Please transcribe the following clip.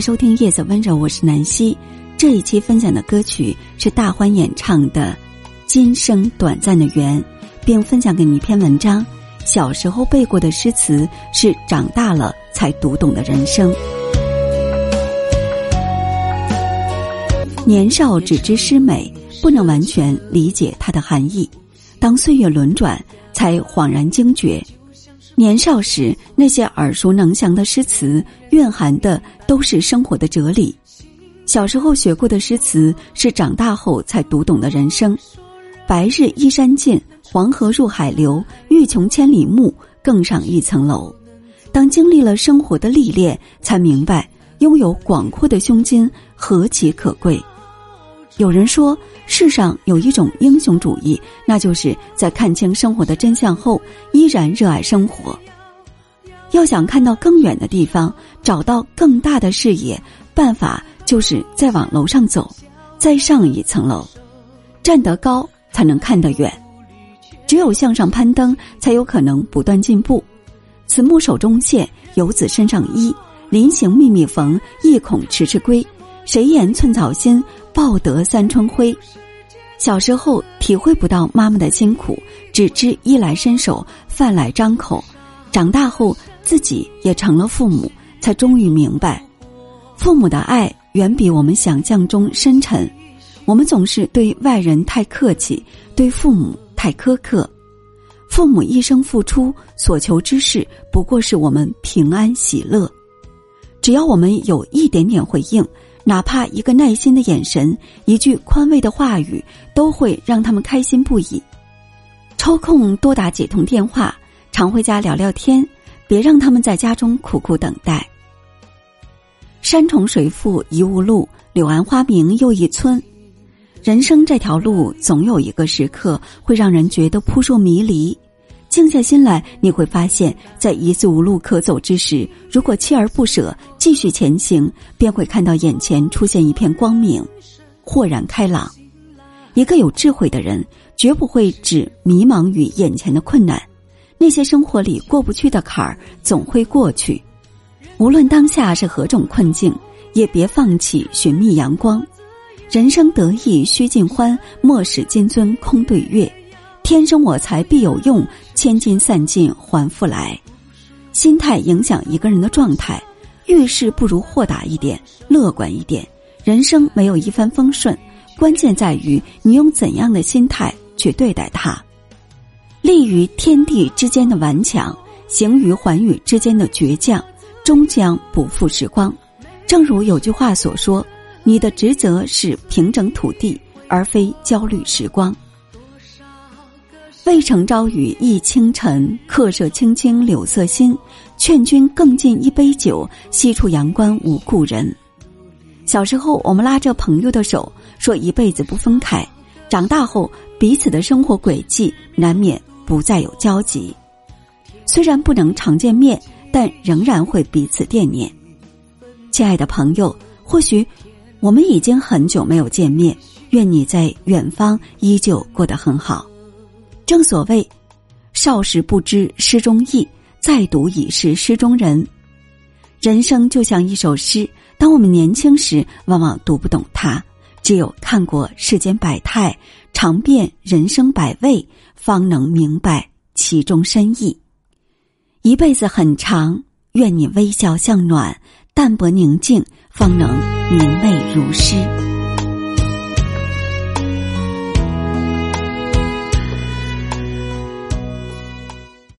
收听《夜色温柔》，我是南希。这一期分享的歌曲是大欢演唱的《今生短暂的缘》，并分享给你一篇文章：小时候背过的诗词，是长大了才读懂的人生。年少只知诗美，不能完全理解它的含义。当岁月轮转，才恍然惊觉。年少时那些耳熟能详的诗词，蕴含的都是生活的哲理；小时候学过的诗词，是长大后才读懂的人生。白日依山尽，黄河入海流，欲穷千里目，更上一层楼。当经历了生活的历练，才明白拥有广阔的胸襟何其可贵。有人说，世上有一种英雄主义，那就是在看清生活的真相后，依然热爱生活。要想看到更远的地方，找到更大的视野，办法就是再往楼上走，再上一层楼。站得高才能看得远，只有向上攀登，才有可能不断进步。慈母手中线，游子身上衣。临行密密缝，意恐迟迟归。谁言寸草心？报得三春晖。小时候体会不到妈妈的辛苦，只知衣来伸手，饭来张口。长大后自己也成了父母，才终于明白，父母的爱远比我们想象中深沉。我们总是对外人太客气，对父母太苛刻。父母一生付出，所求之事不过是我们平安喜乐。只要我们有一点点回应。哪怕一个耐心的眼神，一句宽慰的话语，都会让他们开心不已。抽空多打几通电话，常回家聊聊天，别让他们在家中苦苦等待。山重水复疑无路，柳暗花明又一村。人生这条路，总有一个时刻会让人觉得扑朔迷离。静下心来，你会发现，在一次无路可走之时，如果锲而不舍，继续前行，便会看到眼前出现一片光明，豁然开朗。一个有智慧的人，绝不会只迷茫于眼前的困难，那些生活里过不去的坎儿，总会过去。无论当下是何种困境，也别放弃寻觅阳光。人生得意须尽欢，莫使金樽空对月。天生我材必有用，千金散尽还复来。心态影响一个人的状态，遇事不如豁达一点、乐观一点。人生没有一帆风顺，关键在于你用怎样的心态去对待它。立于天地之间的顽强，行于寰宇之间的倔强，终将不负时光。正如有句话所说：“你的职责是平整土地，而非焦虑时光。”渭城朝雨浥轻尘，客舍青青柳色新。劝君更尽一杯酒，西出阳关无故人。小时候，我们拉着朋友的手，说一辈子不分开。长大后，彼此的生活轨迹难免不再有交集。虽然不能常见面，但仍然会彼此惦念。亲爱的朋友，或许我们已经很久没有见面，愿你在远方依旧过得很好。正所谓，少时不知诗中意，再读已是诗中人。人生就像一首诗，当我们年轻时，往往读不懂它；只有看过世间百态，尝遍人生百味，方能明白其中深意。一辈子很长，愿你微笑向暖，淡泊宁静，方能明媚如诗。